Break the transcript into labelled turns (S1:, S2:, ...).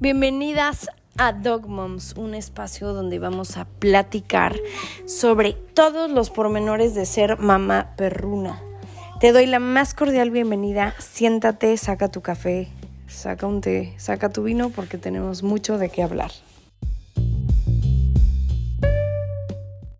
S1: Bienvenidas a Dog Moms, un espacio donde vamos a platicar sobre todos los pormenores de ser mamá perruna. Te doy la más cordial bienvenida. Siéntate, saca tu café, saca un té, saca tu vino porque tenemos mucho de qué hablar.